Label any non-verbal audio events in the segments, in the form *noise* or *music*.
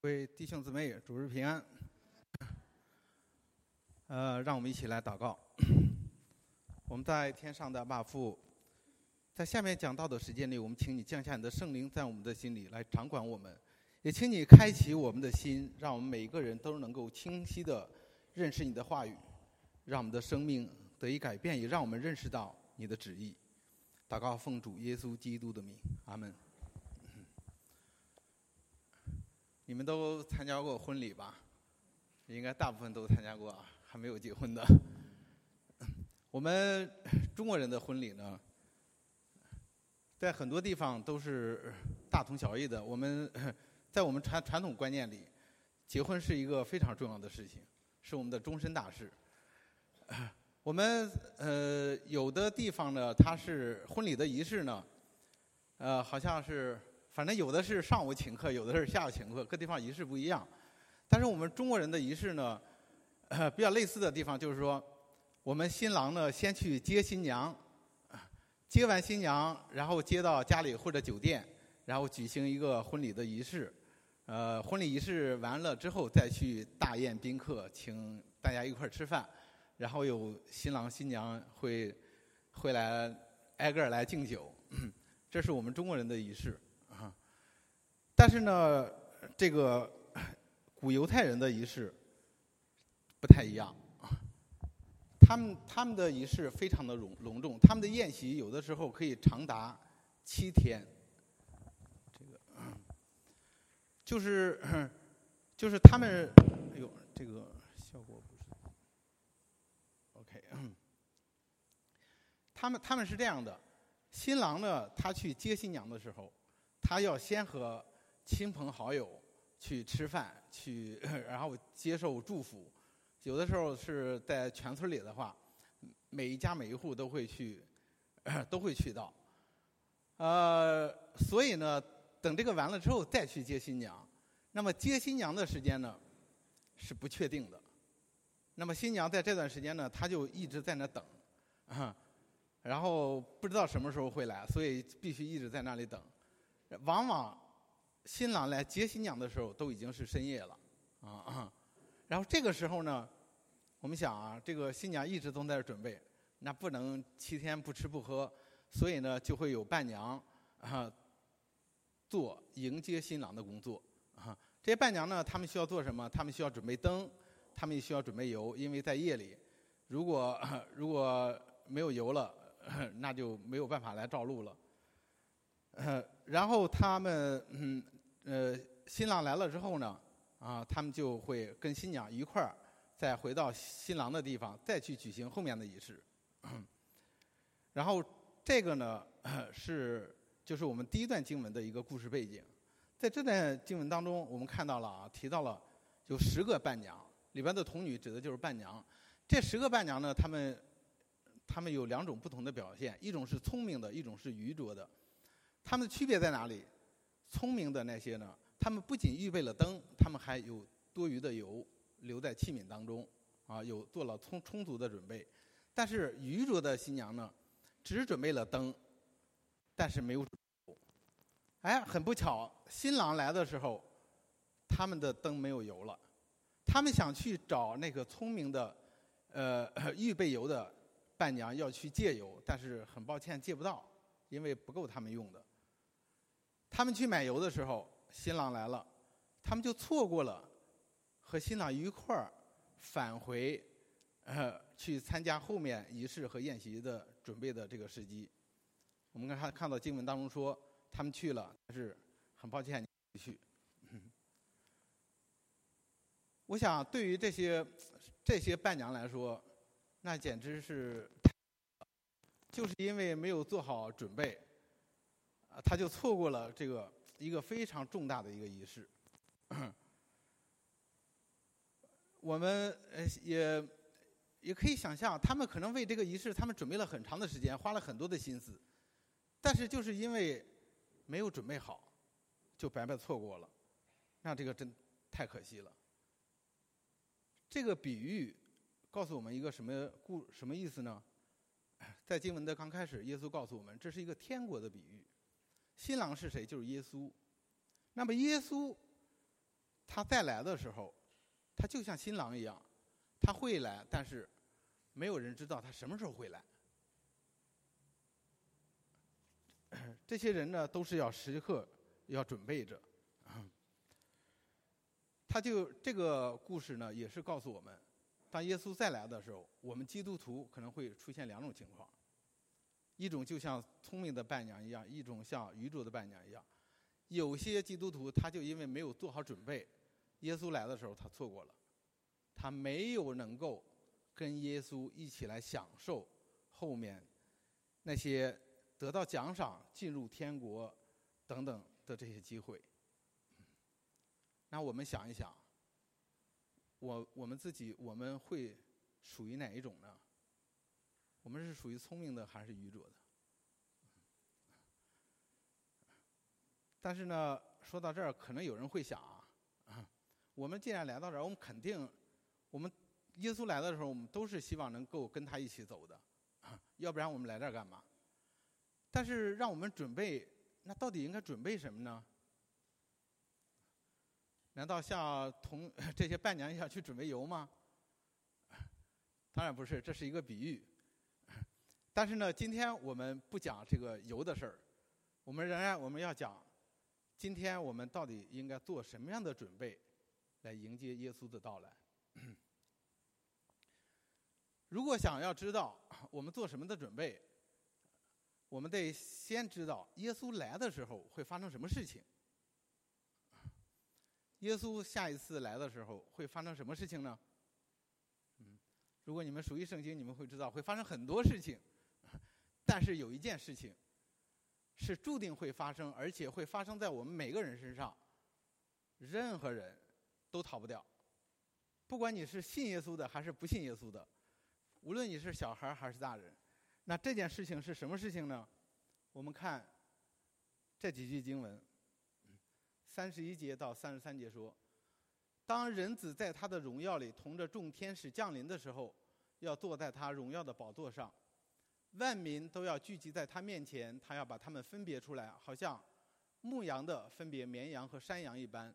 各位弟兄姊妹，主日平安。呃，让我们一起来祷告。*clears throat* 我们在天上的爸父，在下面讲道的时间里，我们请你降下你的圣灵，在我们的心里来掌管我们，也请你开启我们的心，让我们每一个人都能够清晰的认识你的话语，让我们的生命得以改变，也让我们认识到你的旨意。祷告奉主耶稣基督的名，阿门。你们都参加过婚礼吧？应该大部分都参加过，还没有结婚的。我们中国人的婚礼呢，在很多地方都是大同小异的。我们在我们传传统观念里，结婚是一个非常重要的事情，是我们的终身大事。我们呃有的地方呢，它是婚礼的仪式呢，呃好像是。反正有的是上午请客，有的是下午请客，各地方仪式不一样。但是我们中国人的仪式呢，比较类似的地方就是说，我们新郎呢先去接新娘，接完新娘，然后接到家里或者酒店，然后举行一个婚礼的仪式。呃，婚礼仪式完了之后，再去大宴宾客，请大家一块儿吃饭，然后有新郎新娘会会来挨个来敬酒，*coughs* 这是我们中国人的仪式。但是呢，这个古犹太人的仪式不太一样，他们他们的仪式非常的隆隆重，他们的宴席有的时候可以长达七天。这个就是就是他们，哎呦，这个效果不是 OK。他们他们是这样的，新郎呢，他去接新娘的时候，他要先和亲朋好友去吃饭，去 *laughs* 然后接受祝福。有的时候是在全村里的话，每一家每一户都会去，*clears throat* 都会去到。呃，所以呢，等这个完了之后再去接新娘。那么接新娘的时间呢是不确定的。那么新娘在这段时间呢，她就一直在那等，*laughs* 然后不知道什么时候会来，所以必须一直在那里等。往往。新郎来接新娘的时候都已经是深夜了，啊，然后这个时候呢，我们想啊，这个新娘一直都在准备，那不能七天不吃不喝，所以呢，就会有伴娘啊做迎接新郎的工作啊。这些伴娘呢，他们需要做什么？他们需要准备灯，他们也需要准备油，因为在夜里，如果 *coughs* 如果没有油了，*coughs* 那就没有办法来照路了。然后他们嗯。呃，新郎来了之后呢，啊，他们就会跟新娘一块儿再回到新郎的地方，再去举行后面的仪式。*clears throat* 然后这个呢是就是我们第一段经文的一个故事背景。在这段经文当中，我们看到了啊，提到了有十个伴娘，里边的童女指的就是伴娘。这十个伴娘呢，她们她们有两种不同的表现，一种是聪明的，一种是愚拙的。她们的区别在哪里？聪明的那些呢，他们不仅预备了灯，他们还有多余的油留在器皿当中，啊，有做了充充足的准备。但是愚拙的新娘呢，只准备了灯，但是没有。哎，很不巧，新郎来的时候，他们的灯没有油了。他们想去找那个聪明的，呃，*laughs* 预备油的伴娘要去借油，但是很抱歉借不到，因为不够他们用的。他们去买油的时候，新郎来了，他们就错过了和新郎一块儿返回，呃，去参加后面仪式和宴席的准备的这个时机。我们看看到经文当中说，他们去了，但是很抱歉你去。我想，对于这些这些伴娘来说，那简直是，就是因为没有做好准备。他就错过了这个一个非常重大的一个仪式。我们呃也也可以想象，他们可能为这个仪式，他们准备了很长的时间，花了很多的心思，但是就是因为没有准备好，就白白错过了，那这个真太可惜了。这个比喻告诉我们一个什么故什么意思呢？*coughs* 在经文的刚开始，耶稣告诉我们，这是一个天国的比喻。新郎是谁？就是耶稣。那么耶稣他再来的时候，他就像新郎一样，他会来，但是没有人知道他什么时候会来。*clears throat* 这些人呢，都是要时刻要准备着。*clears throat* 他就这个故事呢，也是告诉我们，当耶稣再来的时候，我们基督徒可能会出现两种情况：一种就像聪明的伴娘一样，一种像愚拙的伴娘一样。有些基督徒他就因为没有做好准备，耶稣来的时候他错过了，他没有能够跟耶稣一起来享受后面那些得到奖赏、进入天国等等的这些机会。那我们想一想，我我们自己我们会属于哪一种呢？我们是属于聪明的还是愚拙的？但是呢，说到这儿，可能有人会想啊，我们既然来到这儿，我们肯定，我们耶稣来的时候，我们都是希望能够跟他一起走的，要不然我们来这儿干嘛？但是让我们准备，那到底应该准备什么呢？难道像同 *laughs* 这些伴娘一样去准备油吗？当然不是，这是一个比喻。但是呢，今天我们不讲这个油的事儿，我们仍然我们要讲，今天我们到底应该做什么样的准备，来迎接耶稣的到来？*clears throat* 如果想要知道我们做什么的准备，我们得先知道耶稣来的时候会发生什么事情。耶稣下一次来的时候会发生什么事情呢？嗯，如果你们熟悉圣经，你们会知道会发生很多事情。但是有一件事情是注定会发生，而且会发生在我们每个人身上，任何人都逃不掉。不管你是信耶稣的还是不信耶稣的，无论你是小孩还是大人，那这件事情是什么事情呢？我们看这几句经文。三十一节到三十三节说，当人子在他的荣耀里同着众天使降临的时候，要坐在他荣耀的宝座上，万民都要聚集在他面前，他要把他们分别出来，好像牧羊的分别绵羊和山羊一般，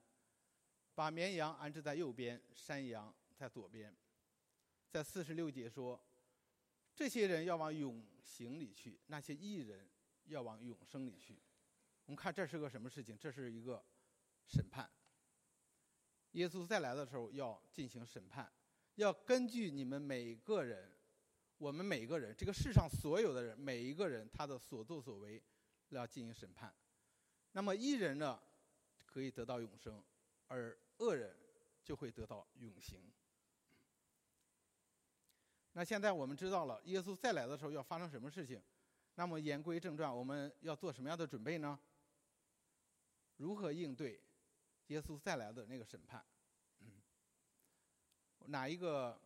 把绵羊安置在右边，山羊在左边。在四十六节说，这些人要往永刑里去，那些异人要往永生里去。我们看这是个什么事情？这是一个。审判，耶稣再来的时候要进行审判，要根据你们每个人，我们每个人，这个世上所有的人，每一个人他的所作所为，要进行审判。那么一人呢，可以得到永生，而恶人就会得到永刑。那现在我们知道了，耶稣再来的时候要发生什么事情？那么言归正传，我们要做什么样的准备呢？如何应对？耶稣再来的那个审判，*coughs* 拿一个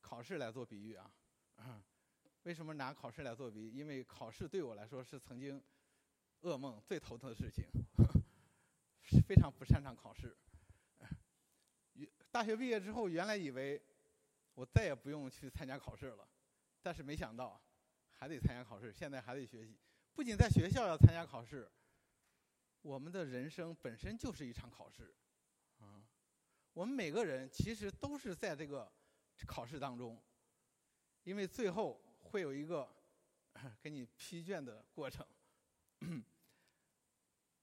考试来做比喻啊？*coughs* 为什么拿考试来做比？因为考试对我来说是曾经噩梦最头疼的事情，*laughs* 非常不擅长考试。大学毕业之后，原来以为我再也不用去参加考试了，但是没想到还得参加考试，现在还得学习。不仅在学校要参加考试。我们的人生本身就是一场考试，啊，我们每个人其实都是在这个考试当中，因为最后会有一个给你批卷的过程。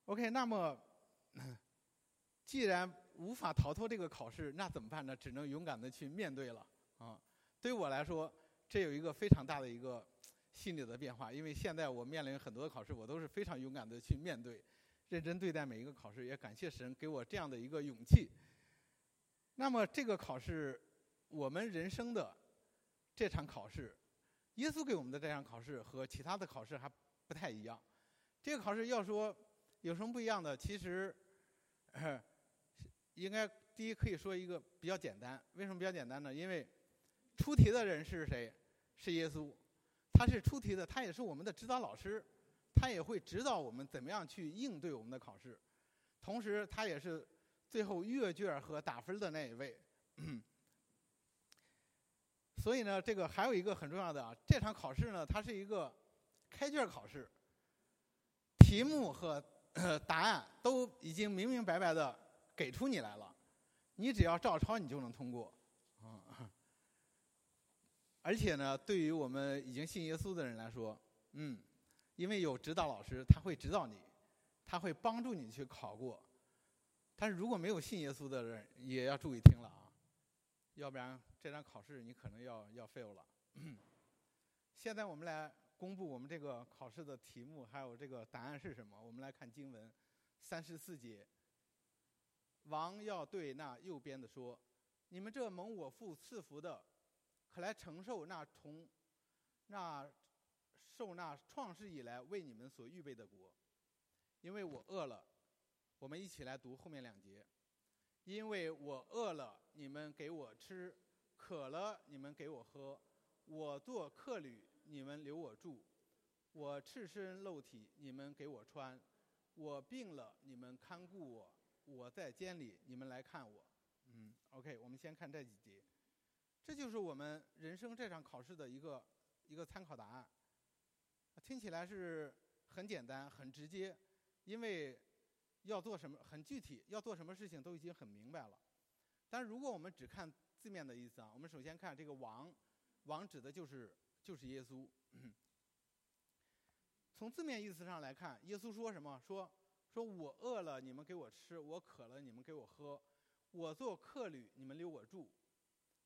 OK，那么既然无法逃脱这个考试，那怎么办呢？只能勇敢的去面对了啊！对于我来说，这有一个非常大的一个心理的变化，因为现在我面临很多的考试，我都是非常勇敢的去面对。认真对待每一个考试，也感谢神给我这样的一个勇气。那么，这个考试，我们人生的这场考试，耶稣给我们的这场考试和其他的考试还不太一样。这个考试要说有什么不一样的，其实应该第一可以说一个比较简单。为什么比较简单呢？因为出题的人是谁？是耶稣，他是出题的，他也是我们的指导老师。他也会指导我们怎么样去应对我们的考试，同时他也是最后阅卷和打分的那一位。*coughs* 所以呢，这个还有一个很重要的啊，这场考试呢，它是一个开卷考试，题目和答案都已经明明白白的给出你来了。你只要照抄，你就能通过。啊，而且呢，对于我们已经信耶稣的人来说，嗯，因为有指导老师，他会指导你，他会帮助你去考过。但是如果没有信耶稣的人，也要注意听了啊，要不然这张考试你可能要要 fail 了。*clears throat* 现在我们来公布我们这个考试的题目，还有这个答案是什么？我们来看经文三十四节。王要对那右边的说：“你们这蒙我父赐福的，可来承受那从那受那创世以来为你们所预备的国，因为我饿了。”我们一起来读后面两节。因为我饿了，你们给我吃；渴了，你们给我喝；我做客旅，你们留我住；我赤身露体，你们给我穿；我病了，你们看顾我；我在监里，你们来看我。嗯，OK，我们先看这几节。这就是我们人生这场考试的一个一个参考答案。听起来是很简单、很直接，因为。要做什么很具体，要做什么事情都已经很明白了。但是如果我们只看字面的意思啊，我们首先看这个王，王指的就是就是耶稣。从字面意思上来看，耶稣说什么？说说我饿了，你们给我吃；我渴了，你们给我喝；我做客旅，你们留我住；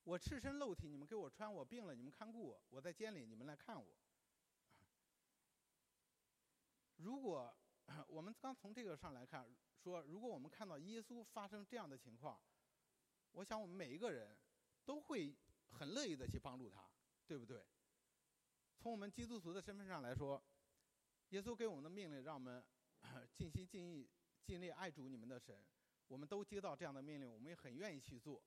我赤身露体，你们给我穿；我病了，你们看顾我；我在监里，你们来看我。如果 *coughs* 我们刚从这个上来看，说如果我们看到耶稣发生这样的情况，我想我们每一个人都会很乐意的去帮助他，对不对？从我们基督徒的身份上来说，耶稣给我们的命令让我们 *coughs* 尽心尽意尽力爱主你们的神，我们都接到这样的命令，我们也很愿意去做。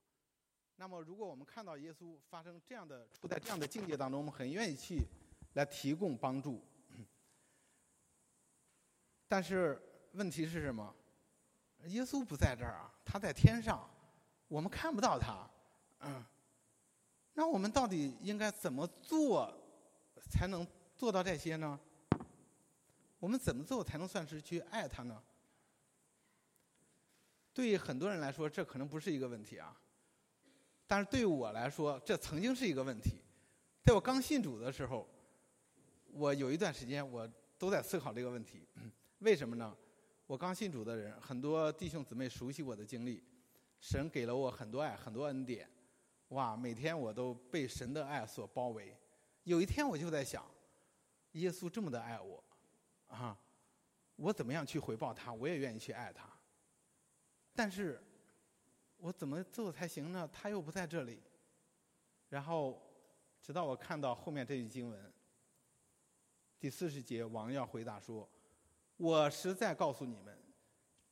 那么，如果我们看到耶稣发生这样的处在这样的境界当中，我们很愿意去来提供帮助。但是问题是什么？耶稣不在这儿啊，他在天上，我们看不到他。嗯，那我们到底应该怎么做才能做到这些呢？我们怎么做才能算是去爱他呢？对于很多人来说，这可能不是一个问题啊。但是对我来说，这曾经是一个问题。在我刚信主的时候，我有一段时间我都在思考这个问题。为什么呢？我刚信主的人，很多弟兄姊妹熟悉我的经历，神给了我很多爱，很多恩典，哇！每天我都被神的爱所包围。有一天我就在想，耶稣这么的爱我，啊，我怎么样去回报他？我也愿意去爱他。但是，我怎么做才行呢？他又不在这里。然后，直到我看到后面这句经文，第四十节，王要回答说。我实在告诉你们，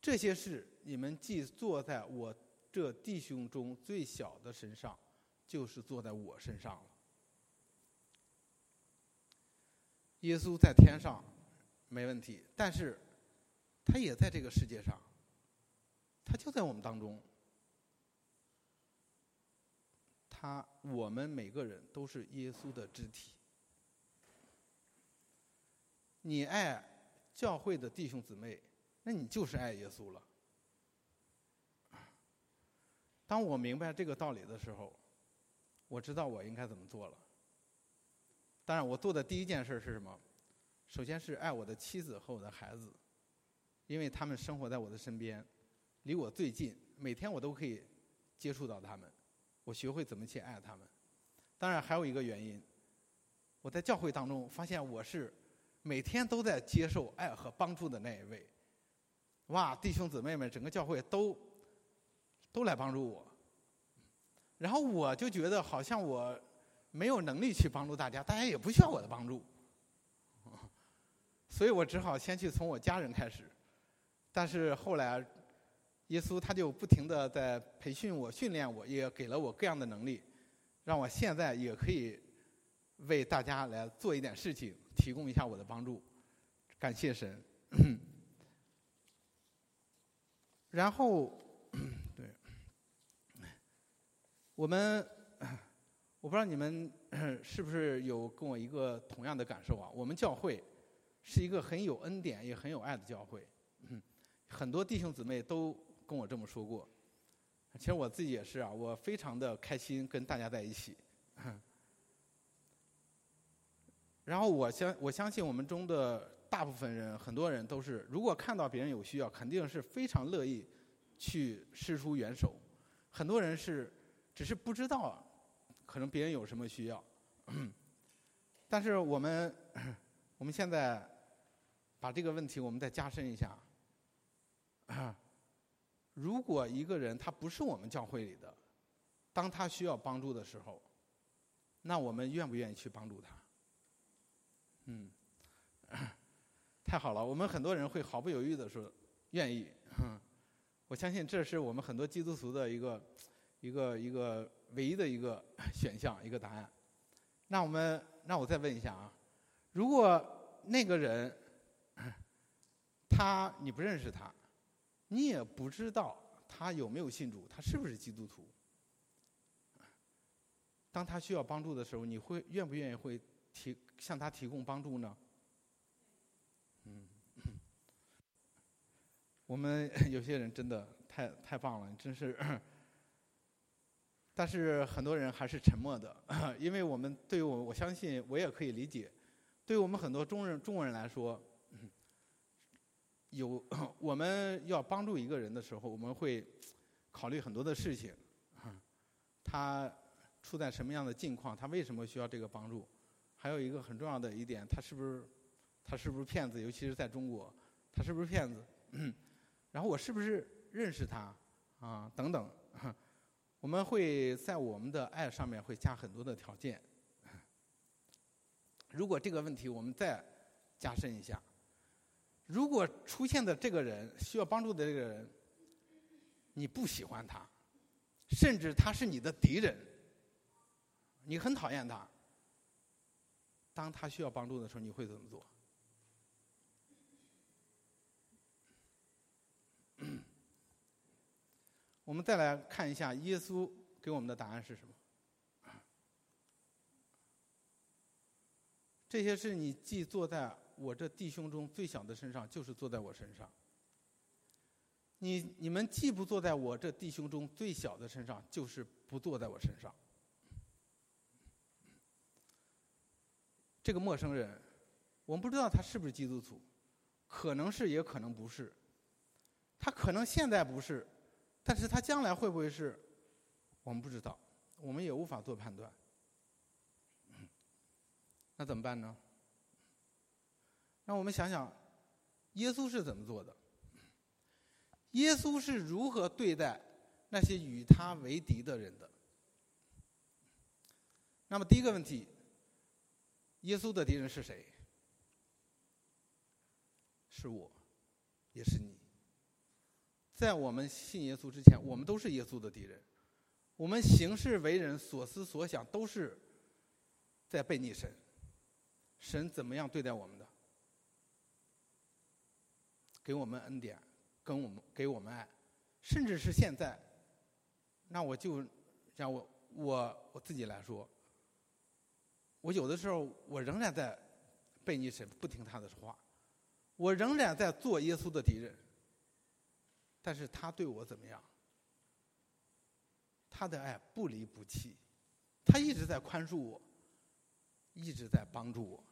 这些事你们既坐在我这弟兄中最小的身上，就是坐在我身上了。耶稣在天上没问题，但是他也在这个世界上，他就在我们当中。他，我们每个人都是耶稣的肢体。你爱。教会的弟兄姊妹，那你就是爱耶稣了。当我明白这个道理的时候，我知道我应该怎么做了。当然，我做的第一件事是什么？首先是爱我的妻子和我的孩子，因为他们生活在我的身边，离我最近，每天我都可以接触到他们。我学会怎么去爱他们。当然，还有一个原因，我在教会当中发现我是。每天都在接受爱和帮助的那一位，哇！弟兄姊妹们，整个教会都都来帮助我，然后我就觉得好像我没有能力去帮助大家，大家也不需要我的帮助，*laughs* 所以我只好先去从我家人开始。但是后来，耶稣他就不停的在培训我、训练我，也给了我各样的能力，让我现在也可以为大家来做一点事情。提供一下我的帮助，感谢神。*coughs* 然后，对，我们我不知道你们 *clears throat* 是不是有跟我一个同样的感受啊？我们教会是一个很有恩典也很有爱的教会，很多弟兄姊妹都跟我这么说过。其实我自己也是啊，我非常的开心跟大家在一起。然后我相我相信我们中的大部分人，很多人都是，如果看到别人有需要，肯定是非常乐意去伸出援手。很多人是只是不知道，可能别人有什么需要。*clears throat* 但是我们我们现在把这个问题我们再加深一下。如果一个人他不是我们教会里的，当他需要帮助的时候，那我们愿不愿意去帮助他？嗯，*clears throat* 太好了，我们很多人会毫不犹豫的说愿意。*laughs* 我相信这是我们很多基督徒的一个一个一个唯一的一个选项，一个答案。那我们，那我再问一下啊，如果那个人他你不认识他？你也不知道他有没有信主，他是不是基督徒？当他需要帮助的时候，你会愿不愿意会提向他提供帮助呢？嗯，我们有些人真的太太棒了，真是。但是很多人还是沉默的，*laughs* 因为我们对于我我相信我也可以理解，对于我们很多中人中国人来说。有我们要帮助一个人的时候，我们会考虑很多的事情，*laughs* 他处在什么样的境况，他为什么需要这个帮助？还有一个很重要的一点，他是不是他是不是骗子？尤其是在中国，他是不是骗子？*coughs* 然后我是不是认识他？啊，等等，我们会在我们的爱上面会加很多的条件。如果这个问题我们再加深一下。如果出现的这个人需要帮助的这个人，你不喜欢他，甚至他是你的敌人，你很讨厌他，当他需要帮助的时候，你会怎么做？我们再来看一下耶稣给我们的答案是什么？这些是你既坐在。我这弟兄中最小的身上，就是坐在我身上。你你们既不坐在我这弟兄中最小的身上，就是不坐在我身上。这个陌生人，我们不知道他是不是基督徒，可能是，也可能不是。他可能现在不是，但是他将来会不会是，我们不知道，我们也无法做判断。那怎么办呢？让我们想想，耶稣是怎么做的？耶稣是如何对待那些与他为敌的人的？那么第一个问题，耶稣的敌人是谁？是我，也是你。在我们信耶稣之前，我们都是耶稣的敌人。我们行事为人、所思所想，都是在背逆神。神怎么样对待我们的？给我们恩典，跟我们给我们爱，甚至是现在，那我就让我我我自己来说，我有的时候我仍然在背逆神，不听他的话，我仍然在做耶稣的敌人，但是他对我怎么样？他的爱不离不弃，他一直在宽恕我，一直在帮助我。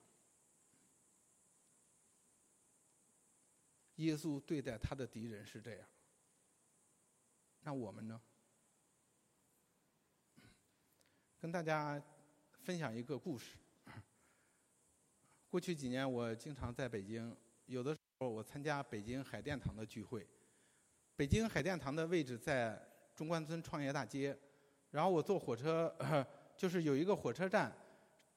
耶稣对待他的敌人是这样，那我们呢？跟大家分享一个故事。过去几年，我经常在北京，有的时候我参加北京海淀堂的聚会。北京海淀堂的位置在中关村创业大街，然后我坐火车，*coughs* 就是有一个火车站，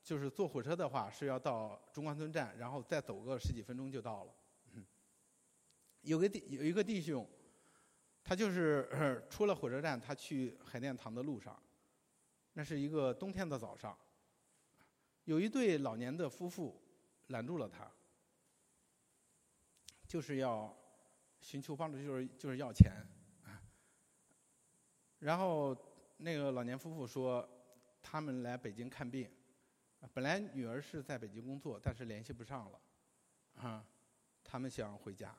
就是坐火车的话是要到中关村站，然后再走个十几分钟就到了。*coughs* 有个弟有一个弟兄，他就是 *coughs* 出了火车站，他去海淀堂的路上，那是一个冬天的早上，有一对老年的夫妇拦住了他，就是要寻求帮助，就是就是要钱。然后那个老年夫妇说，他们来北京看病，本来女儿是在北京工作，但是联系不上了，啊，他们想回家。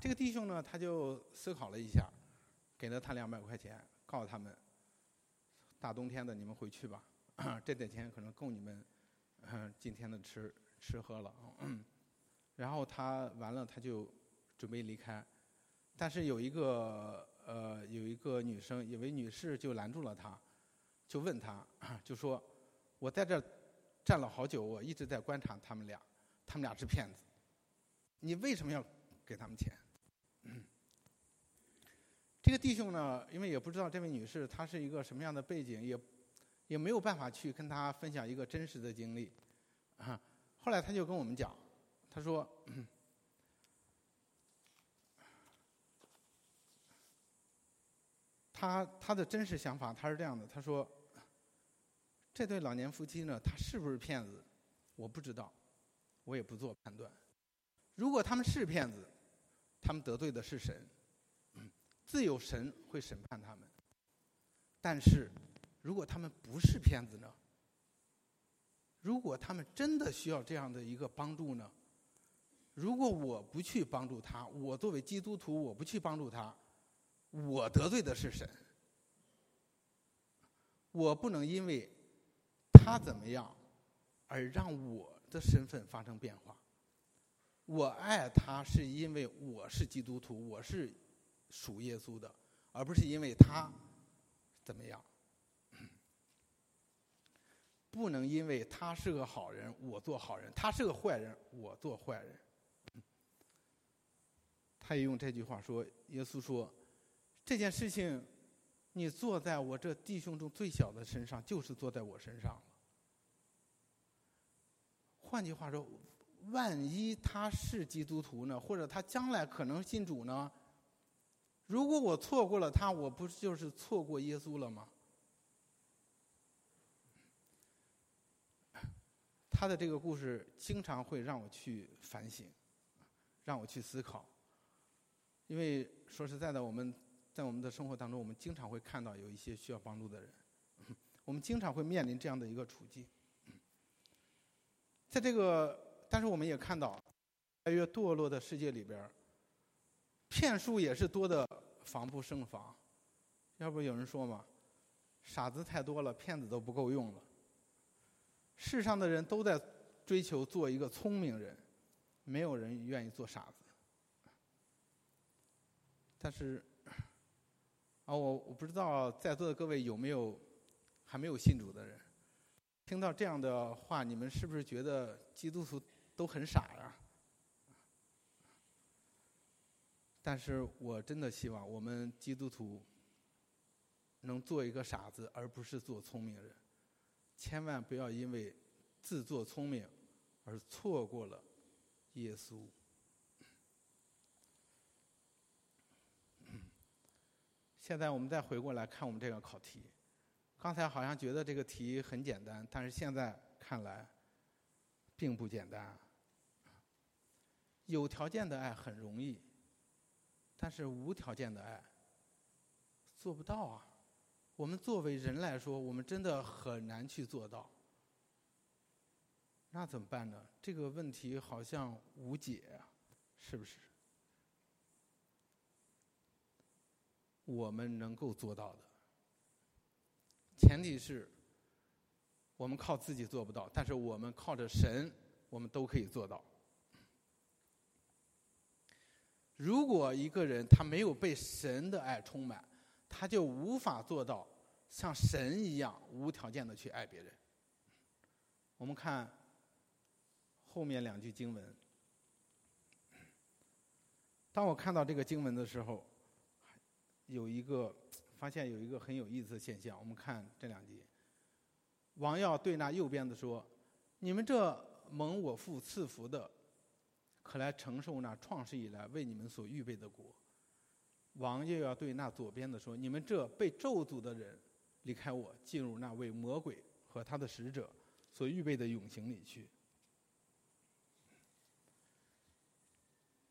这个弟兄呢，他就思考了一下，给了他两百块钱，告诉他们，大冬天的你们回去吧，*coughs* 这点钱可能够你们今天的吃吃喝了。然后他完了，他就准备离开，但是有一个呃有一个女生，有位女士就拦住了他，就问他，*clears throat* 就说：“我在这站了好久，我一直在观察他们俩，他们俩是骗子，你为什么要给他们钱？” *clears throat* 这个弟兄呢，因为也不知道这位女士她是一个什么样的背景，也也没有办法去跟她分享一个真实的经历，啊，*clears throat* 后来他就跟我们讲。他说：“他他的真实想法他是这样的。他说，这对老年夫妻呢，他是不是骗子？我不知道，我也不做判断。如果他们是骗子，他们得罪的是神，自有神会审判他们。但是，如果他们不是骗子呢？如果他们真的需要这样的一个帮助呢？”如果我不去帮助他，我作为基督徒，我不去帮助他，我得罪的是神。我不能因为他怎么样而让我的身份发生变化。我爱他是因为我是基督徒，我是属耶稣的，而不是因为他怎么样。不能因为他是个好人，我做好人；他是个坏人，我做坏人。他也用这句话说：“耶稣说，这件事情，你坐在我这弟兄中最小的身上，就是坐在我身上了。换句话说，万一他是基督徒呢，或者他将来可能信主呢？如果我错过了他，我不就是错过耶稣了吗？”他的这个故事经常会让我去反省，让我去思考。因为说实在的，我们在我们的生活当中，我们经常会看到有一些需要帮助的人，*clears throat* 我们经常会面临这样的一个处境。在这个，但是我们也看到，越来越堕落的世界里边，骗术也是多的防不胜防。要不有人说嘛，傻子太多了，骗子都不够用了。世上的人都在追求做一个聪明人，没有人愿意做傻子。但是，啊，我我不知道在座的各位有没有还没有信主的人，听到这样的话，你们是不是觉得基督徒都很傻呀？但是我真的希望我们基督徒能做一个傻子，而不是做聪明人，千万不要因为自作聪明而错过了耶稣。现在我们再回过来看我们这个考题，刚才好像觉得这个题很简单，但是现在看来并不简单。有条件的爱很容易，但是无条件的爱做不到啊。我们作为人来说，我们真的很难去做到。那怎么办呢？这个问题好像无解啊，是不是？我们能够做到的，前提是我们靠自己做不到，但是我们靠着神，我们都可以做到。如果一个人他没有被神的爱充满，他就无法做到像神一样无条件的去爱别人。我们看后面两句经文，当我看到这个经文的时候。有一个发现有一个很有意思的现象，我们看这两节。王耀对那右边的说：“你们这蒙我父赐福的，可来承受那创世以来为你们所预备的国。”王又要对那左边的说：“你们这被咒诅的人，离开我，进入那位魔鬼和他的使者所预备的永刑里去。”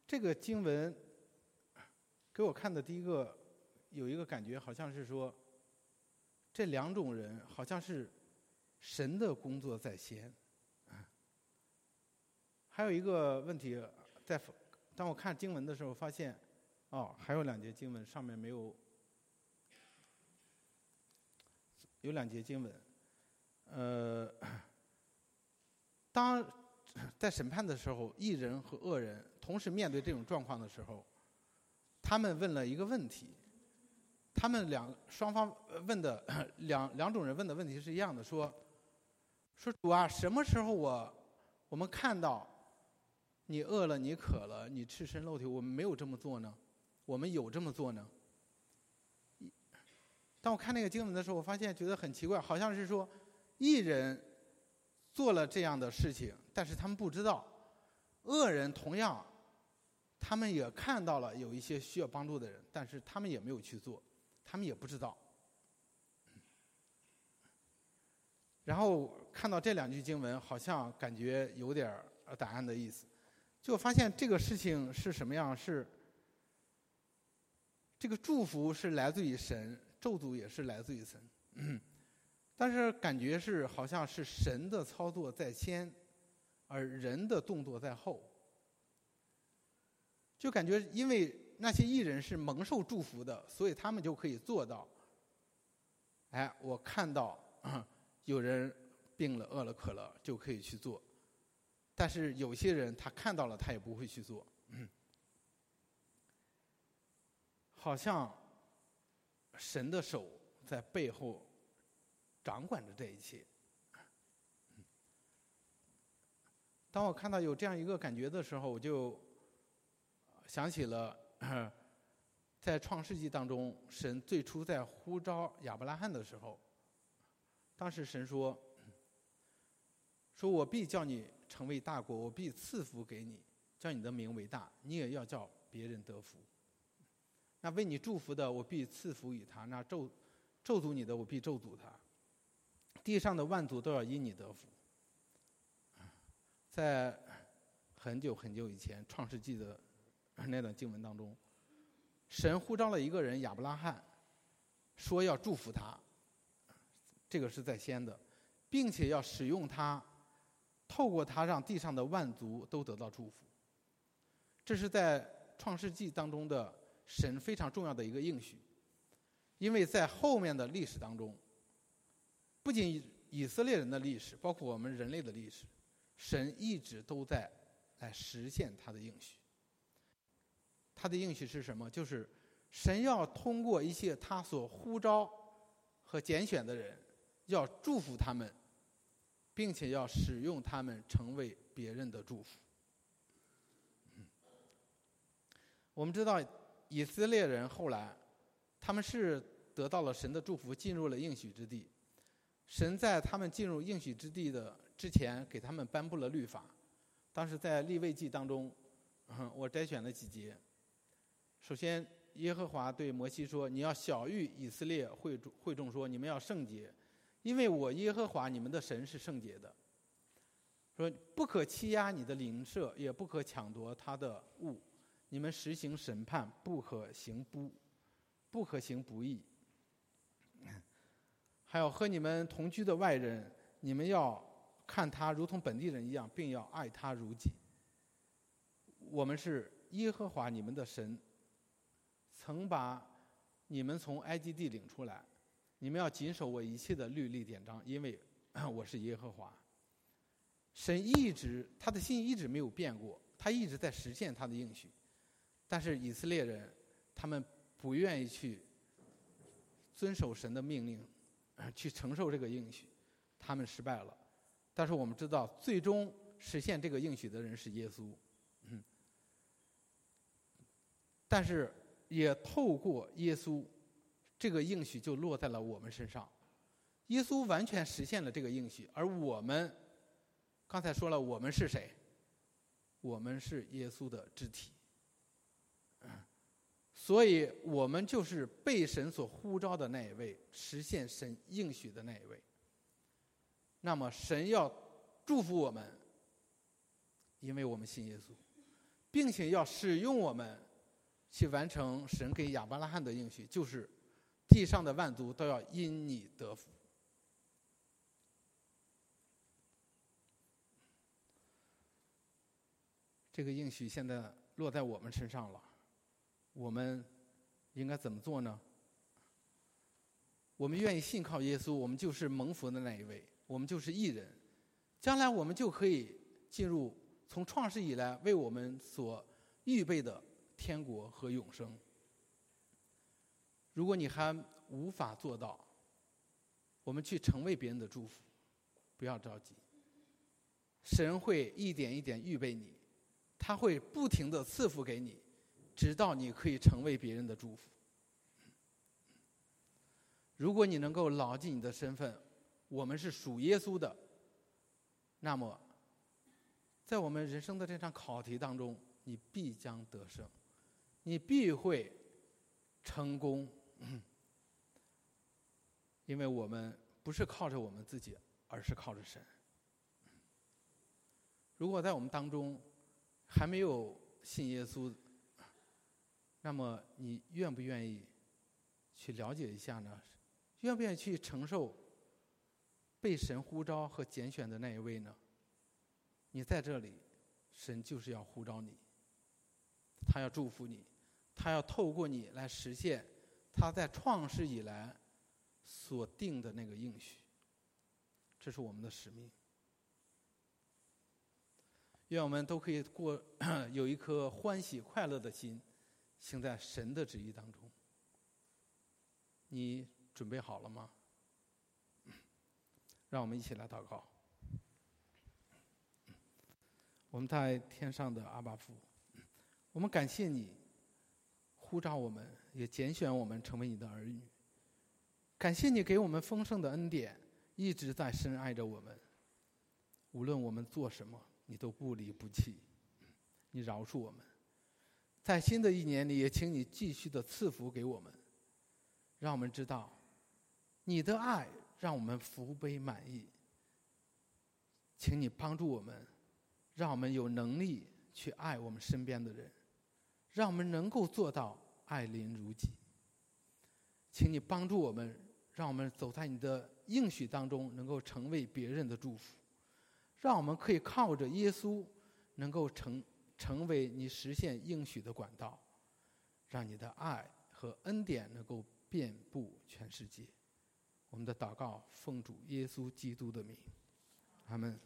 这个经文给我看的第一个。有一个感觉，好像是说，这两种人好像是神的工作在先，啊。还有一个问题，在当我看经文的时候，发现，哦，还有两节经文上面没有有两节经文，呃，当在审判的时候，异人和恶人同时面对这种状况的时候，他们问了一个问题，他们两双方问的 *coughs* 两两种人问的问题是一样的，说说主啊，什么时候我我们看到你饿了，你渴了，你赤身露体，我们没有这么做呢？我们有这么做呢？当我看那个经文的时候，我发现觉得很奇怪，好像是说，艺人做了这样的事情，但是他们不知道；恶人同样，他们也看到了有一些需要帮助的人，但是他们也没有去做，他们也不知道。然后看到这两句经文，好像感觉有点儿答案的意思，就发现这个事情是什么样？是这个祝福是来自于神。咒诅也是来自于神，*clears throat* 但是感觉是好像是神的操作在先，而人的动作在后。就感觉因为那些艺人是蒙受祝福的，所以他们就可以做到。哎，我看到 *clears throat* 有人病了、饿了、渴了，就可以去做。但是有些人他看到了，他也不会去做。*clears throat* 好像。神的手在背后掌管着这一切。当我看到有这样一个感觉的时候，我就想起了 *clears throat* 在创世纪当中，神最初在呼召亚伯拉罕的时候，当时神说：“说我必叫你成为大国，我必赐福给你，叫你的名为大，你也要叫别人得福。”那为你祝福的，我必赐福于他；那咒咒诅你的，我必咒诅他。地上的万族都要因你得福。在很久很久以前，《创世纪》的而那段经文当中，神呼召了一个人亚伯拉罕，说要祝福他。这个是在先的，并且要使用他，透过他让地上的万族都得到祝福。这是在《创世纪》当中的。神非常重要的一个应许，因为在后面的历史当中，不仅以色列人的历史，包括我们人类的历史，神一直都在来实现他的应许。他的应许是什么？就是神要通过一些他所呼召和拣选的人，要祝福他们，并且要使用他们成为别人的祝福。我们知道。以色列人后来，他们是得到了神的祝福，进入了应许之地。神在他们进入应许之地的之前，给他们颁布了律法。当时在立位记当中，我摘选了几节。首先，耶和华对摩西说：“你要小谕以色列会会众说，你们要圣洁，因为我耶和华你们的神是圣洁的。说不可欺压你的邻舍，也不可抢夺他的物。”你们实行审判，不可行不，不可行不义。还有和你们同居的外人，你们要看他如同本地人一样，并要爱他如己。我们是耶和华你们的神，曾把你们从埃及地领出来，你们要谨守我一切的律例典章，因为 *coughs* 我是耶和华。神一直他的心一直没有变过，他一直在实现他的应许。但是以色列人，他们不愿意去遵守神的命令，去承受这个应许，他们失败了。但是我们知道，最终实现这个应许的人是耶稣。嗯。但是也透过耶稣，这个应许就落在了我们身上。耶稣完全实现了这个应许，而我们刚才说了，我们是谁？我们是耶稣的肢体。所以我们就是被神所呼召的那一位，实现神应许的那一位。那么神要祝福我们，因为我们信耶稣，并且要使用我们去完成神给亚伯拉罕的应许，就是地上的万族都要因你得福。这个应许现在落在我们身上了。我们应该怎么做呢？我们愿意信靠耶稣，我们就是蒙福的那一位，我们就是义人。将来我们就可以进入从创世以来为我们所预备的天国和永生。如果你还无法做到，我们去成为别人的祝福，不要着急。神会一点一点预备你，他会不停的赐福给你，直到你可以成为别人的祝福。如果你能够牢记你的身份，我们是属耶稣的。那么，在我们人生的这场考题当中，你必将得胜，你必会成功，因为我们不是靠着我们自己，而是靠着神。如果在我们当中还没有信耶稣，那么你愿不愿意去了解一下呢？愿不愿意去承受？被神呼召和拣选的那一位呢？你在这里，神就是要呼召你，他要祝福你，他要透过你来实现他在创世以来所定的那个应许。这是我们的使命。愿我们都可以过 *coughs* 有一颗欢喜快乐的心，行在神的旨意当中。你准备好了吗？*coughs* 让我们一起来祷告。我们在天上的阿巴父，我们感谢你呼召我们，也拣选我们成为你的儿女。感谢你给我们丰盛的恩典，一直在深爱着我们。无论我们做什么，你都不离不弃，你饶恕我们。在新的一年里，也请你继续的赐福给我们，让我们知道你的爱。让我们福杯满溢，请你帮助我们，让我们有能力去爱我们身边的人，让我们能够做到爱邻如己。请你帮助我们，让我们走在你的应许当中，能够成为别人的祝福，让我们可以靠着耶稣，能够成成为你实现应许的管道，让你的爱和恩典能够遍布全世界。我们的祷告奉主耶稣基督的名，阿门。